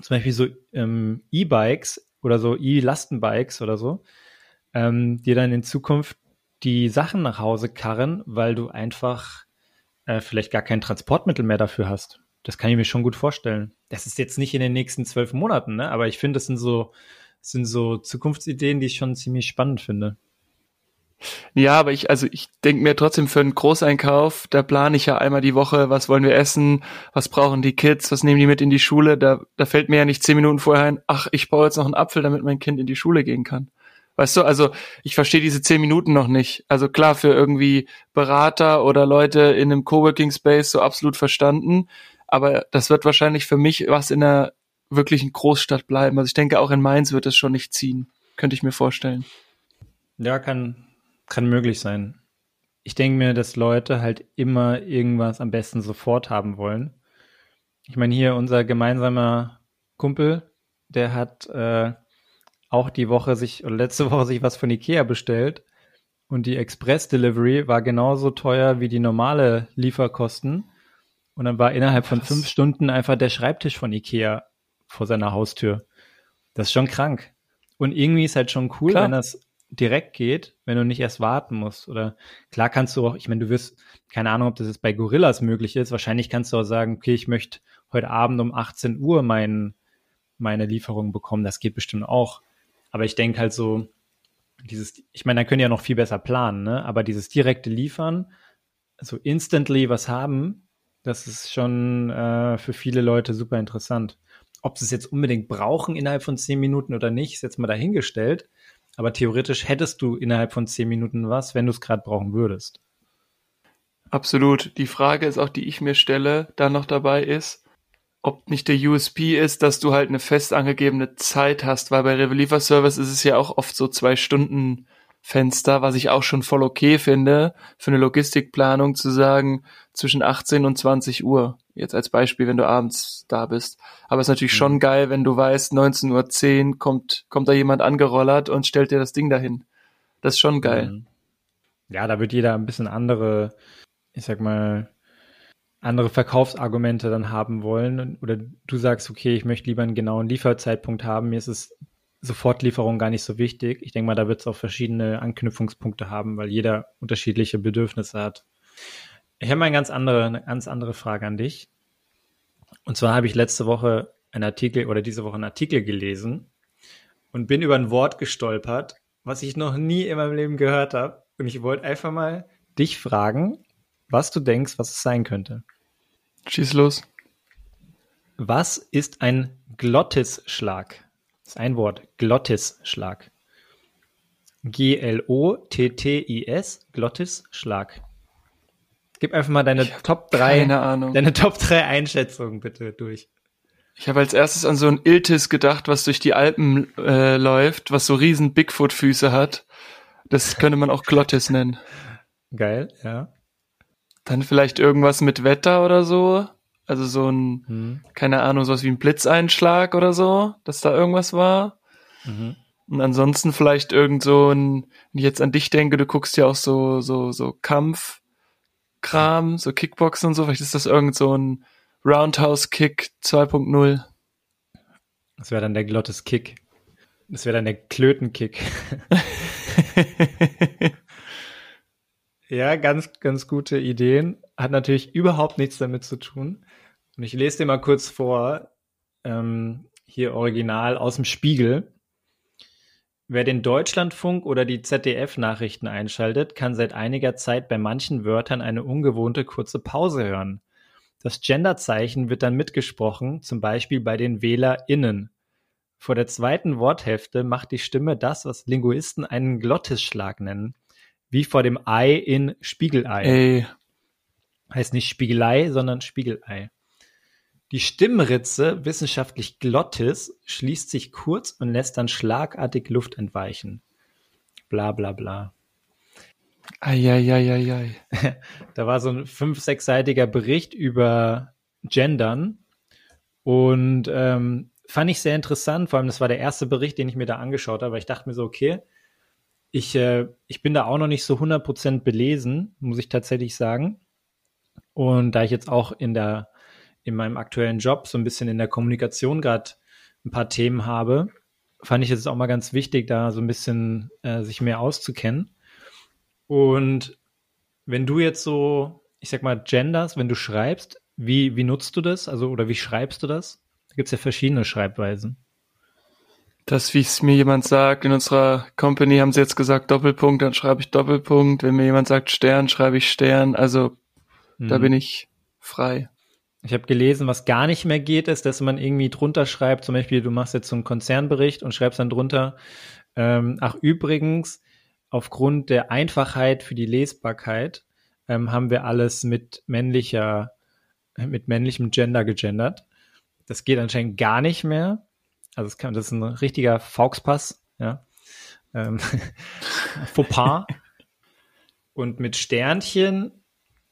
zum Beispiel so ähm, E-Bikes oder so E-Lastenbikes oder so, ähm, dir dann in Zukunft die Sachen nach Hause karren, weil du einfach äh, vielleicht gar kein Transportmittel mehr dafür hast. Das kann ich mir schon gut vorstellen. Das ist jetzt nicht in den nächsten zwölf Monaten, ne? aber ich finde, das sind so, sind so Zukunftsideen, die ich schon ziemlich spannend finde. Ja, aber ich, also ich denke mir trotzdem für einen Großeinkauf, da plane ich ja einmal die Woche, was wollen wir essen, was brauchen die Kids, was nehmen die mit in die Schule, da, da fällt mir ja nicht zehn Minuten vorher ein, ach, ich brauche jetzt noch einen Apfel, damit mein Kind in die Schule gehen kann. Weißt du, also ich verstehe diese zehn Minuten noch nicht. Also klar, für irgendwie Berater oder Leute in einem Coworking Space so absolut verstanden aber das wird wahrscheinlich für mich was in einer wirklichen Großstadt bleiben. Also ich denke, auch in Mainz wird es schon nicht ziehen. Könnte ich mir vorstellen. Ja, kann, kann möglich sein. Ich denke mir, dass Leute halt immer irgendwas am besten sofort haben wollen. Ich meine, hier unser gemeinsamer Kumpel, der hat äh, auch die Woche sich, oder letzte Woche sich was von Ikea bestellt. Und die Express Delivery war genauso teuer wie die normale Lieferkosten. Und dann war innerhalb von fünf Stunden einfach der Schreibtisch von Ikea vor seiner Haustür. Das ist schon krank. Und irgendwie ist halt schon cool, klar. wenn das direkt geht, wenn du nicht erst warten musst. Oder klar kannst du auch, ich meine, du wirst, keine Ahnung, ob das jetzt bei Gorillas möglich ist. Wahrscheinlich kannst du auch sagen, okay, ich möchte heute Abend um 18 Uhr mein, meine Lieferung bekommen. Das geht bestimmt auch. Aber ich denke halt so, dieses, ich meine, da können ja noch viel besser planen, ne? Aber dieses direkte Liefern, so instantly was haben, das ist schon äh, für viele Leute super interessant. Ob sie es jetzt unbedingt brauchen innerhalb von zehn Minuten oder nicht, ist jetzt mal dahingestellt. Aber theoretisch hättest du innerhalb von zehn Minuten was, wenn du es gerade brauchen würdest. Absolut. Die Frage ist auch, die ich mir stelle, da noch dabei ist, ob nicht der USP ist, dass du halt eine fest angegebene Zeit hast, weil bei Reveliefer Service ist es ja auch oft so zwei Stunden Fenster, was ich auch schon voll okay finde, für eine Logistikplanung zu sagen, zwischen 18 und 20 Uhr. Jetzt als Beispiel, wenn du abends da bist. Aber es ist natürlich mhm. schon geil, wenn du weißt, 19.10 Uhr kommt, kommt da jemand angerollert und stellt dir das Ding dahin. Das ist schon geil. Mhm. Ja, da wird jeder ein bisschen andere, ich sag mal, andere Verkaufsargumente dann haben wollen. Oder du sagst, okay, ich möchte lieber einen genauen Lieferzeitpunkt haben. Mir ist es Sofortlieferung gar nicht so wichtig. Ich denke mal, da wird es auch verschiedene Anknüpfungspunkte haben, weil jeder unterschiedliche Bedürfnisse hat. Ich habe mal eine ganz andere, eine ganz andere Frage an dich. Und zwar habe ich letzte Woche einen Artikel oder diese Woche einen Artikel gelesen und bin über ein Wort gestolpert, was ich noch nie in meinem Leben gehört habe. Und ich wollte einfach mal dich fragen, was du denkst, was es sein könnte. Schieß los. Was ist ein Glottisschlag. Das ist ein Wort. Glottisschlag. G-L-O-T-T-I-S. Glottisschlag. Gib einfach mal deine Top 3, Keine Ahnung. deine Top 3 Einschätzungen bitte durch. Ich habe als erstes an so ein Iltis gedacht, was durch die Alpen äh, läuft, was so riesen Bigfoot-Füße hat. Das könnte man auch Glottis nennen. Geil, ja. Dann vielleicht irgendwas mit Wetter oder so. Also so ein, Hm. keine Ahnung, sowas wie ein Blitzeinschlag oder so, dass da irgendwas war. Mhm. Und ansonsten vielleicht irgend so ein, wenn ich jetzt an dich denke, du guckst ja auch so, so, so Kampfkram, so Kickboxen und so, vielleicht ist das irgend so ein Roundhouse Kick 2.0. Das wäre dann der Glottis Kick. Das wäre dann der Klötenkick. ja, ganz, ganz gute Ideen. Hat natürlich überhaupt nichts damit zu tun. Und ich lese dir mal kurz vor, ähm, hier original aus dem Spiegel. Wer den Deutschlandfunk oder die ZDF-Nachrichten einschaltet, kann seit einiger Zeit bei manchen Wörtern eine ungewohnte kurze Pause hören. Das Genderzeichen wird dann mitgesprochen, zum Beispiel bei den WählerInnen. Vor der zweiten Worthälfte macht die Stimme das, was Linguisten einen Glottisschlag nennen. Wie vor dem Ei in Spiegelei. Ey, Heißt nicht Spiegelei, sondern Spiegelei. Die Stimmritze, wissenschaftlich Glottis, schließt sich kurz und lässt dann schlagartig Luft entweichen. Bla bla bla. Eieieiei. Da war so ein fünf-, sechsseitiger Bericht über Gendern und ähm, fand ich sehr interessant. Vor allem, das war der erste Bericht, den ich mir da angeschaut habe, ich dachte mir so, okay, ich, äh, ich bin da auch noch nicht so 100% belesen, muss ich tatsächlich sagen. Und da ich jetzt auch in der in meinem aktuellen Job so ein bisschen in der Kommunikation gerade ein paar Themen habe, fand ich es auch mal ganz wichtig, da so ein bisschen äh, sich mehr auszukennen. Und wenn du jetzt so, ich sag mal, genders, wenn du schreibst, wie, wie nutzt du das? Also, oder wie schreibst du das? Da gibt's ja verschiedene Schreibweisen. Das, wie es mir jemand sagt, in unserer Company haben sie jetzt gesagt Doppelpunkt, dann schreibe ich Doppelpunkt. Wenn mir jemand sagt Stern, schreibe ich Stern. Also da Mhm. bin ich frei. Ich habe gelesen, was gar nicht mehr geht, ist, dass man irgendwie drunter schreibt, zum Beispiel, du machst jetzt so einen Konzernbericht und schreibst dann drunter, ähm, ach übrigens, aufgrund der Einfachheit für die Lesbarkeit ähm, haben wir alles mit männlicher, mit männlichem Gender gegendert. Das geht anscheinend gar nicht mehr. Also das, kann, das ist ein richtiger Fauxpass, ja. Ähm, Fauxpas. Und mit Sternchen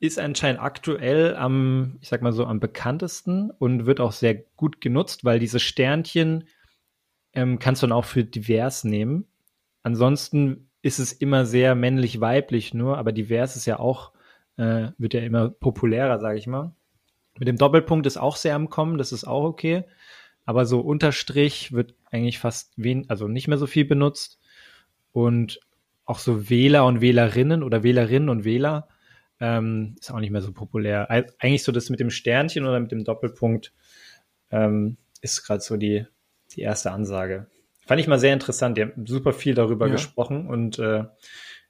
ist anscheinend aktuell am, ich sag mal so, am bekanntesten und wird auch sehr gut genutzt, weil diese Sternchen ähm, kannst du dann auch für divers nehmen. Ansonsten ist es immer sehr männlich-weiblich nur, aber divers ist ja auch, äh, wird ja immer populärer, sage ich mal. Mit dem Doppelpunkt ist auch sehr am Kommen, das ist auch okay. Aber so Unterstrich wird eigentlich fast wen, also nicht mehr so viel benutzt. Und auch so Wähler und Wählerinnen oder Wählerinnen und Wähler ähm, ist auch nicht mehr so populär. Eig- Eigentlich so das mit dem Sternchen oder mit dem Doppelpunkt ähm, ist gerade so die, die erste Ansage. Fand ich mal sehr interessant. Die haben super viel darüber Ja. gesprochen und äh,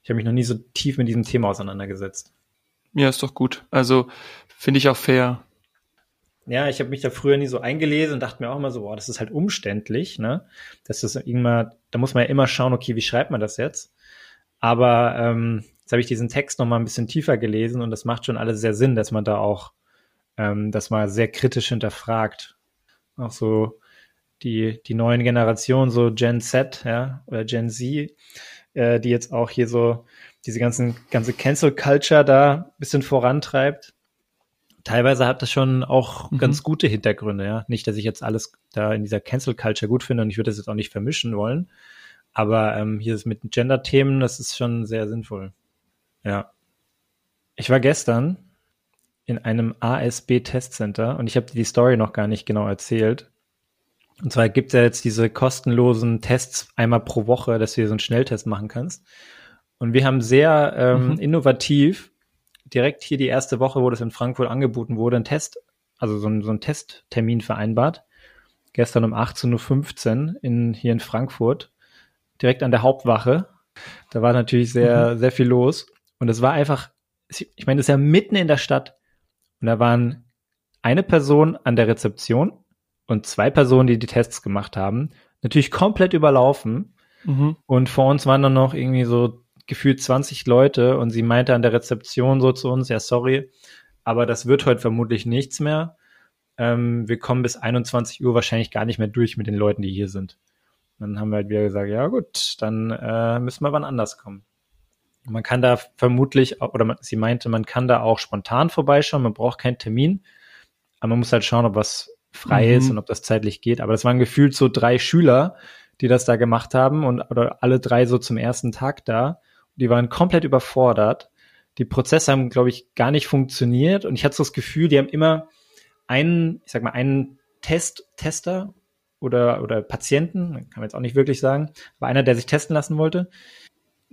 ich habe mich noch nie so tief mit diesem Thema auseinandergesetzt. Ja, ist doch gut. Also finde ich auch fair. Ja, ich habe mich da früher nie so eingelesen und dachte mir auch immer so, boah, das ist halt umständlich, ne? Das ist irgendwann, da muss man ja immer schauen, okay, wie schreibt man das jetzt? Aber ähm, jetzt habe ich diesen Text noch mal ein bisschen tiefer gelesen und das macht schon alles sehr Sinn, dass man da auch ähm, das mal sehr kritisch hinterfragt. Auch so die, die neuen Generationen, so Gen Z, ja, oder Gen Z, äh, die jetzt auch hier so diese ganzen, ganze Cancel Culture da ein bisschen vorantreibt. Teilweise hat das schon auch Mhm. ganz gute Hintergründe, ja. Nicht, dass ich jetzt alles da in dieser Cancel Culture gut finde und ich würde das jetzt auch nicht vermischen wollen. Aber ähm, hier ist mit Gender-Themen, das ist schon sehr sinnvoll. Ja. Ich war gestern in einem ASB-Testcenter und ich habe dir die Story noch gar nicht genau erzählt. Und zwar gibt es ja jetzt diese kostenlosen Tests einmal pro Woche, dass du hier so einen Schnelltest machen kannst. Und wir haben sehr ähm, Mhm. innovativ direkt hier die erste Woche, wo das in Frankfurt angeboten wurde, einen Test, also so, ein, so einen Testtermin vereinbart. Gestern um 18.15 Uhr in, hier in Frankfurt, direkt an der Hauptwache. Da war natürlich sehr, sehr viel los. Und es war einfach, ich meine, das ist ja mitten in der Stadt. Und da waren eine Person an der Rezeption und zwei Personen, die die Tests gemacht haben, natürlich komplett überlaufen. Mhm. Und vor uns waren dann noch irgendwie so gefühlt 20 Leute und sie meinte an der Rezeption so zu uns, ja, sorry, aber das wird heute vermutlich nichts mehr. Ähm, wir kommen bis 21 Uhr wahrscheinlich gar nicht mehr durch mit den Leuten, die hier sind. Dann haben wir halt wieder gesagt, ja gut, dann äh, müssen wir wann anders kommen. Man kann da vermutlich, oder man, sie meinte, man kann da auch spontan vorbeischauen, man braucht keinen Termin, aber man muss halt schauen, ob was frei mhm. ist und ob das zeitlich geht. Aber das waren gefühlt so drei Schüler, die das da gemacht haben und oder alle drei so zum ersten Tag da. Die waren komplett überfordert. Die Prozesse haben, glaube ich, gar nicht funktioniert und ich hatte so das Gefühl, die haben immer einen, ich sag mal, einen Test, Tester oder, oder Patienten, kann man jetzt auch nicht wirklich sagen, aber einer, der sich testen lassen wollte,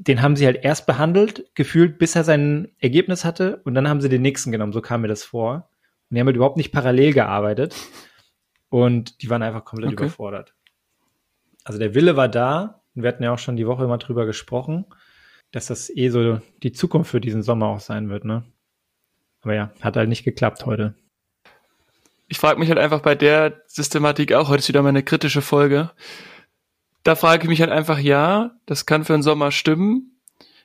den haben sie halt erst behandelt, gefühlt, bis er sein Ergebnis hatte und dann haben sie den nächsten genommen, so kam mir das vor. Und die haben halt überhaupt nicht parallel gearbeitet und die waren einfach komplett okay. überfordert. Also der Wille war da und wir hatten ja auch schon die Woche immer drüber gesprochen, dass das eh so die Zukunft für diesen Sommer auch sein wird, ne? Aber ja, hat halt nicht geklappt heute ich frage mich halt einfach bei der Systematik auch, heute ist wieder meine kritische Folge. Da frage ich mich halt einfach, ja, das kann für den Sommer stimmen.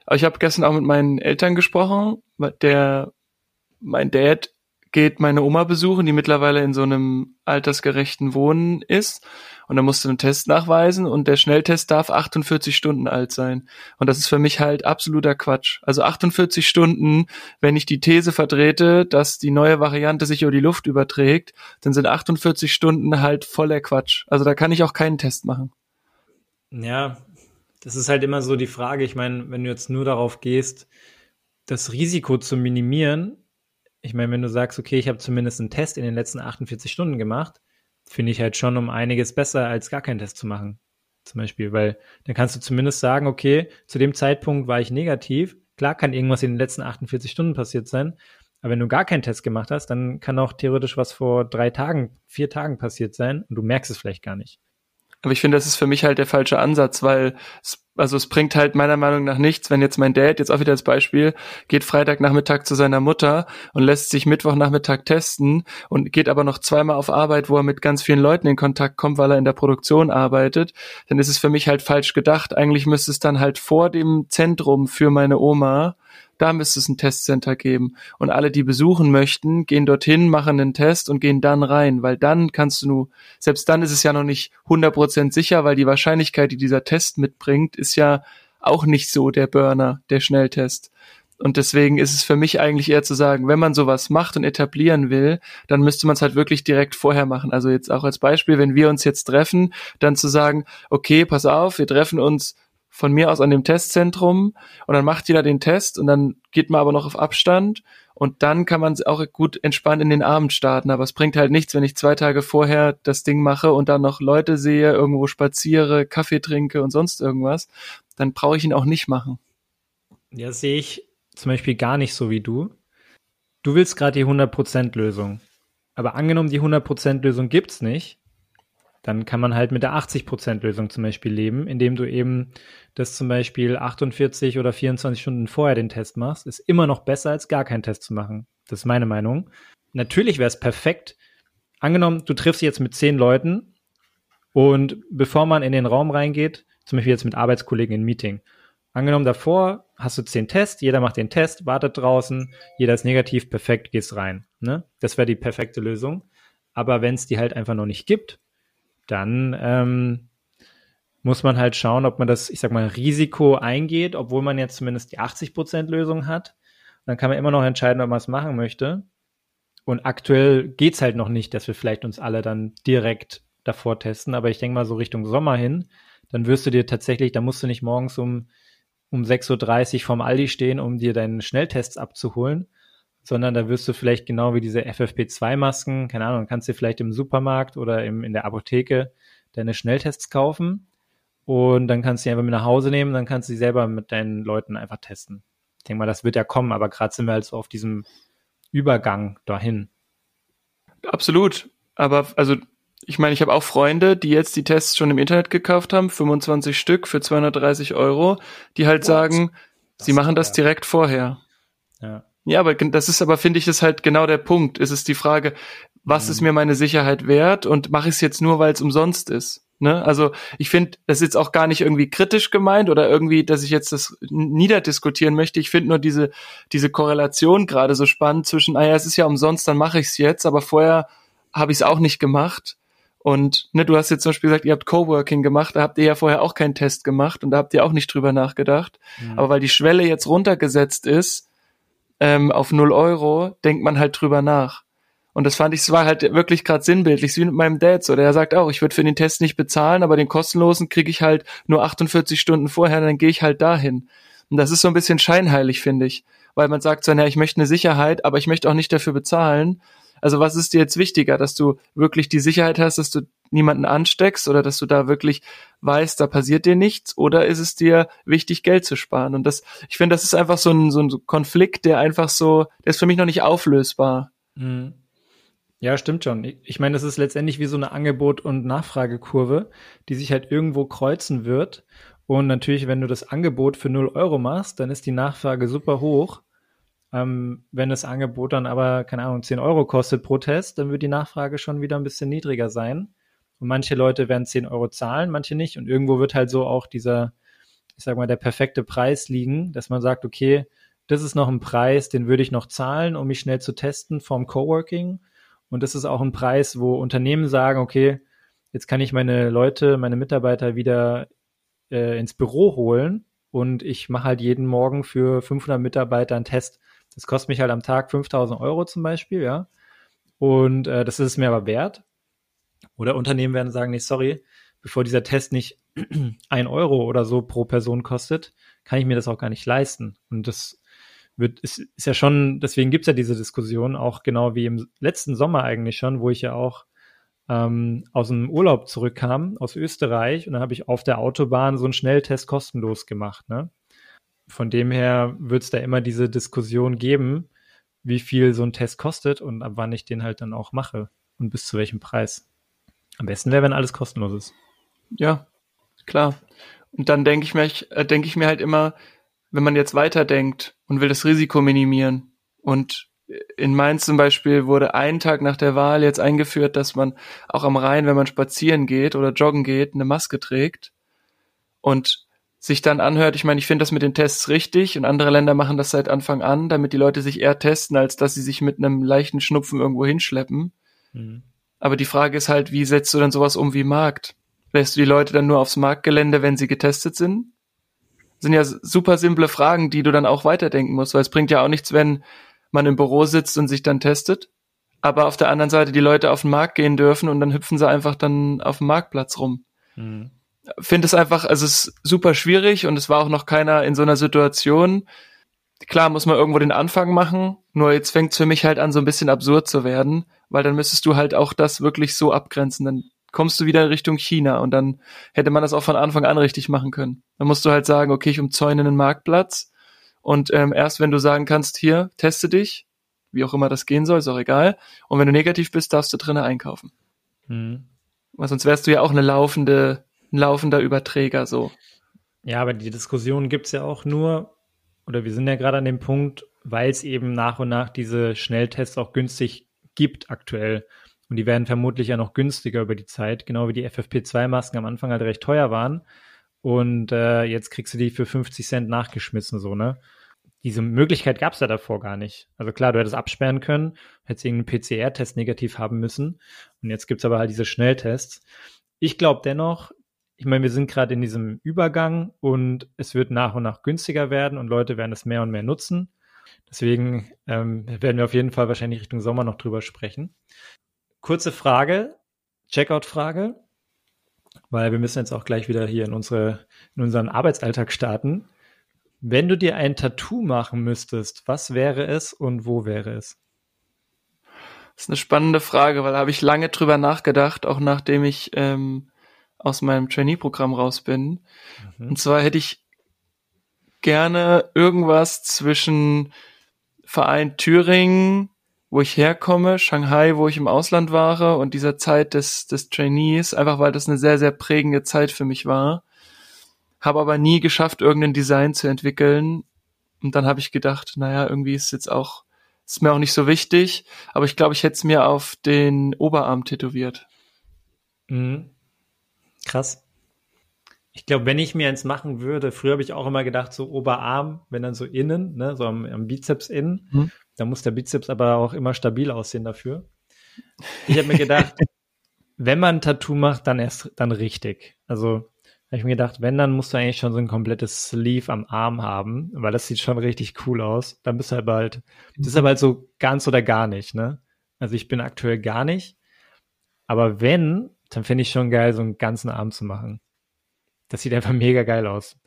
Aber ich habe gestern auch mit meinen Eltern gesprochen. Der, mein Dad geht meine Oma besuchen, die mittlerweile in so einem altersgerechten Wohnen ist und dann musst du einen Test nachweisen und der Schnelltest darf 48 Stunden alt sein. Und das ist für mich halt absoluter Quatsch. Also 48 Stunden, wenn ich die These vertrete, dass die neue Variante sich über die Luft überträgt, dann sind 48 Stunden halt voller Quatsch. Also da kann ich auch keinen Test machen. Ja, das ist halt immer so die Frage. Ich meine, wenn du jetzt nur darauf gehst, das Risiko zu minimieren, ich meine, wenn du sagst, okay, ich habe zumindest einen Test in den letzten 48 Stunden gemacht, finde ich halt schon um einiges besser, als gar keinen Test zu machen. Zum Beispiel, weil dann kannst du zumindest sagen, okay, zu dem Zeitpunkt war ich negativ. Klar kann irgendwas in den letzten 48 Stunden passiert sein, aber wenn du gar keinen Test gemacht hast, dann kann auch theoretisch was vor drei Tagen, vier Tagen passiert sein und du merkst es vielleicht gar nicht. Aber ich finde, das ist für mich halt der falsche Ansatz, weil es, also es bringt halt meiner Meinung nach nichts, wenn jetzt mein Dad, jetzt auch wieder als Beispiel, geht Freitagnachmittag zu seiner Mutter und lässt sich Mittwochnachmittag testen und geht aber noch zweimal auf Arbeit, wo er mit ganz vielen Leuten in Kontakt kommt, weil er in der Produktion arbeitet, dann ist es für mich halt falsch gedacht. Eigentlich müsste es dann halt vor dem Zentrum für meine Oma da müsste es ein Testcenter geben. Und alle, die besuchen möchten, gehen dorthin, machen einen Test und gehen dann rein, weil dann kannst du nur, selbst dann ist es ja noch nicht 100% sicher, weil die Wahrscheinlichkeit, die dieser Test mitbringt, ist ja auch nicht so der Burner, der Schnelltest. Und deswegen ist es für mich eigentlich eher zu sagen, wenn man sowas macht und etablieren will, dann müsste man es halt wirklich direkt vorher machen. Also jetzt auch als Beispiel, wenn wir uns jetzt treffen, dann zu sagen, okay, pass auf, wir treffen uns von mir aus an dem Testzentrum und dann macht jeder den Test und dann geht man aber noch auf Abstand und dann kann man auch gut entspannt in den Abend starten. Aber es bringt halt nichts, wenn ich zwei Tage vorher das Ding mache und dann noch Leute sehe, irgendwo spaziere, Kaffee trinke und sonst irgendwas. Dann brauche ich ihn auch nicht machen. Ja, sehe ich zum Beispiel gar nicht so wie du. Du willst gerade die 100% Lösung. Aber angenommen, die 100% Lösung gibt's nicht, dann kann man halt mit der 80% Lösung zum Beispiel leben, indem du eben das zum Beispiel 48 oder 24 Stunden vorher den Test machst, ist immer noch besser, als gar keinen Test zu machen. Das ist meine Meinung. Natürlich wäre es perfekt. Angenommen, du triffst jetzt mit zehn Leuten und bevor man in den Raum reingeht, zum Beispiel jetzt mit Arbeitskollegen in Meeting, angenommen davor hast du zehn Tests, jeder macht den Test, wartet draußen, jeder ist negativ, perfekt, gehst rein. Ne? Das wäre die perfekte Lösung. Aber wenn es die halt einfach noch nicht gibt, dann ähm, muss man halt schauen, ob man das, ich sag mal, Risiko eingeht, obwohl man jetzt zumindest die 80% Lösung hat. Dann kann man immer noch entscheiden, ob man es machen möchte. Und aktuell geht's halt noch nicht, dass wir vielleicht uns alle dann direkt davor testen. Aber ich denke mal so Richtung Sommer hin, dann wirst du dir tatsächlich, da musst du nicht morgens um, um 6.30 Uhr vorm Aldi stehen, um dir deinen Schnelltests abzuholen, sondern da wirst du vielleicht genau wie diese FFP2-Masken, keine Ahnung, kannst du vielleicht im Supermarkt oder im, in der Apotheke deine Schnelltests kaufen und dann kannst du die einfach mit nach Hause nehmen, dann kannst du sie selber mit deinen Leuten einfach testen. Ich denke mal, das wird ja kommen, aber gerade sind wir halt so auf diesem Übergang dahin. Absolut. Aber also ich meine, ich habe auch Freunde, die jetzt die Tests schon im Internet gekauft haben, 25 Stück für 230 Euro, die halt What? sagen, das sie machen das direkt vorher. Ja. Ja, aber das ist aber, finde ich, ist halt genau der Punkt. Es ist die Frage, was mhm. ist mir meine Sicherheit wert und mache ich es jetzt nur, weil es umsonst ist. Ne? Also ich finde, das ist jetzt auch gar nicht irgendwie kritisch gemeint oder irgendwie, dass ich jetzt das niederdiskutieren möchte. Ich finde nur diese, diese Korrelation gerade so spannend zwischen, ah ja, es ist ja umsonst, dann mache ich es jetzt, aber vorher habe ich es auch nicht gemacht. Und ne, du hast jetzt zum Beispiel gesagt, ihr habt Coworking gemacht, da habt ihr ja vorher auch keinen Test gemacht und da habt ihr auch nicht drüber nachgedacht. Mhm. Aber weil die Schwelle jetzt runtergesetzt ist ähm, auf null Euro, denkt man halt drüber nach. Und das fand ich, es war halt wirklich gerade sinnbildlich, wie mit meinem Dad so. Der sagt auch, ich würde für den Test nicht bezahlen, aber den kostenlosen kriege ich halt nur 48 Stunden vorher, dann gehe ich halt dahin. Und das ist so ein bisschen scheinheilig, finde ich. Weil man sagt so, naja, ich möchte eine Sicherheit, aber ich möchte auch nicht dafür bezahlen. Also was ist dir jetzt wichtiger, dass du wirklich die Sicherheit hast, dass du niemanden ansteckst oder dass du da wirklich weißt, da passiert dir nichts? Oder ist es dir wichtig, Geld zu sparen? Und das, ich finde, das ist einfach so ein, so ein Konflikt, der einfach so, der ist für mich noch nicht auflösbar. Mhm. Ja, stimmt schon. Ich meine, es ist letztendlich wie so eine Angebot- und Nachfragekurve, die sich halt irgendwo kreuzen wird. Und natürlich, wenn du das Angebot für 0 Euro machst, dann ist die Nachfrage super hoch. Ähm, wenn das Angebot dann aber, keine Ahnung, 10 Euro kostet pro Test, dann wird die Nachfrage schon wieder ein bisschen niedriger sein. Und manche Leute werden 10 Euro zahlen, manche nicht. Und irgendwo wird halt so auch dieser, ich sag mal, der perfekte Preis liegen, dass man sagt, okay, das ist noch ein Preis, den würde ich noch zahlen, um mich schnell zu testen vom Coworking. Und das ist auch ein Preis, wo Unternehmen sagen, okay, jetzt kann ich meine Leute, meine Mitarbeiter wieder äh, ins Büro holen und ich mache halt jeden Morgen für 500 Mitarbeiter einen Test. Das kostet mich halt am Tag 5000 Euro zum Beispiel, ja. Und äh, das ist es mir aber wert. Oder Unternehmen werden sagen, nee, sorry, bevor dieser Test nicht ein Euro oder so pro Person kostet, kann ich mir das auch gar nicht leisten. Und das wird, ist, ist ja schon, deswegen gibt's ja diese Diskussion, auch genau wie im letzten Sommer eigentlich schon, wo ich ja auch ähm, aus dem Urlaub zurückkam, aus Österreich, und dann habe ich auf der Autobahn so einen Schnelltest kostenlos gemacht. Ne? Von dem her wird es da immer diese Diskussion geben, wie viel so ein Test kostet und ab wann ich den halt dann auch mache und bis zu welchem Preis. Am besten wäre, wenn alles kostenlos ist. Ja, klar. Und dann denke ich mir, äh, denke ich mir halt immer, wenn man jetzt weiterdenkt und will das Risiko minimieren und in Mainz zum Beispiel wurde einen Tag nach der Wahl jetzt eingeführt, dass man auch am Rhein, wenn man spazieren geht oder joggen geht, eine Maske trägt und sich dann anhört, ich meine, ich finde das mit den Tests richtig und andere Länder machen das seit Anfang an, damit die Leute sich eher testen, als dass sie sich mit einem leichten Schnupfen irgendwo hinschleppen. Mhm. Aber die Frage ist halt, wie setzt du dann sowas um wie Markt? Lässt du die Leute dann nur aufs Marktgelände, wenn sie getestet sind? sind ja super simple Fragen, die du dann auch weiterdenken musst, weil es bringt ja auch nichts, wenn man im Büro sitzt und sich dann testet, aber auf der anderen Seite die Leute auf den Markt gehen dürfen und dann hüpfen sie einfach dann auf dem Marktplatz rum. Mhm. Finde es einfach, also es ist super schwierig und es war auch noch keiner in so einer Situation. Klar muss man irgendwo den Anfang machen, nur jetzt fängt es für mich halt an, so ein bisschen absurd zu werden, weil dann müsstest du halt auch das wirklich so abgrenzen. Dann kommst du wieder in Richtung China und dann hätte man das auch von Anfang an richtig machen können. Dann musst du halt sagen, okay, ich umzäune einen Marktplatz und ähm, erst wenn du sagen kannst, hier, teste dich, wie auch immer das gehen soll, ist auch egal. Und wenn du negativ bist, darfst du drinnen einkaufen. Mhm. Weil sonst wärst du ja auch eine laufende, ein laufender Überträger so. Ja, aber die Diskussion gibt's ja auch nur, oder wir sind ja gerade an dem Punkt, weil es eben nach und nach diese Schnelltests auch günstig gibt aktuell. Und die werden vermutlich ja noch günstiger über die Zeit, genau wie die FFP2-Masken am Anfang halt recht teuer waren. Und äh, jetzt kriegst du die für 50 Cent nachgeschmissen, so, ne? Diese Möglichkeit gab es ja davor gar nicht. Also klar, du hättest absperren können, hättest irgendeinen PCR-Test negativ haben müssen. Und jetzt gibt's aber halt diese Schnelltests. Ich glaube dennoch, ich meine, wir sind gerade in diesem Übergang und es wird nach und nach günstiger werden und Leute werden es mehr und mehr nutzen. Deswegen ähm, werden wir auf jeden Fall wahrscheinlich Richtung Sommer noch drüber sprechen kurze Frage, Checkout-Frage, weil wir müssen jetzt auch gleich wieder hier in, unsere, in unseren Arbeitsalltag starten. Wenn du dir ein Tattoo machen müsstest, was wäre es und wo wäre es? Das ist eine spannende Frage, weil da habe ich lange drüber nachgedacht, auch nachdem ich ähm, aus meinem Trainee-Programm raus bin. Mhm. Und zwar hätte ich gerne irgendwas zwischen Verein Thüringen, wo ich herkomme, Shanghai, wo ich im Ausland war und dieser Zeit des, des Trainees, einfach weil das eine sehr, sehr prägende Zeit für mich war. Habe aber nie geschafft, irgendein Design zu entwickeln. Und dann habe ich gedacht, naja, irgendwie ist jetzt auch Ist mir auch nicht so wichtig, aber ich glaube, ich hätte es mir auf den Oberarm tätowiert. Mhm. Krass. Ich glaube, wenn ich mir eins machen würde, früher habe ich auch immer gedacht, so Oberarm, wenn dann so innen, ne, so am, am Bizeps innen, mhm. dann muss der Bizeps aber auch immer stabil aussehen dafür. Ich habe mir gedacht, wenn man ein Tattoo macht, dann erst dann richtig. Also habe ich mir gedacht, wenn, dann musst du eigentlich schon so ein komplettes Sleeve am Arm haben, weil das sieht schon richtig cool aus. Dann bist du halt bald, das ist aber halt so ganz oder gar nicht, ne? Also ich bin aktuell gar nicht. Aber wenn, dann finde ich schon geil, so einen ganzen Arm zu machen. Das sieht einfach mega geil aus.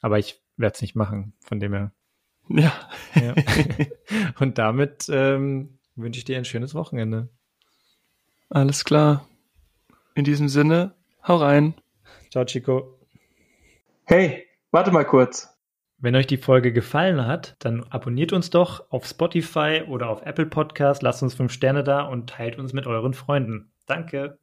Aber ich werde es nicht machen, von dem her. Ja. ja. Und damit ähm, wünsche ich dir ein schönes Wochenende. Alles klar. In diesem Sinne, hau rein. Ciao, Chico. Hey, warte mal kurz. Wenn euch die Folge gefallen hat, dann abonniert uns doch auf Spotify oder auf Apple Podcast, lasst uns fünf Sterne da und teilt uns mit euren Freunden. Danke.